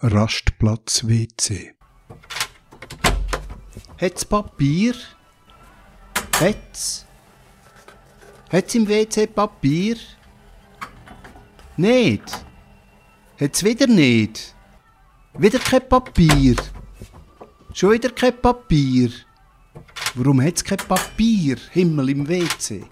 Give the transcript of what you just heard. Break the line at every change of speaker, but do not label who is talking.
Rastplatz WC.
Hat's Papier? Hat's? Hat's im WC Papier? Nicht? Hat's wieder nicht? Wieder kein Papier? Schon wieder kein Papier? Warum hat's kein Papier? Himmel im WC.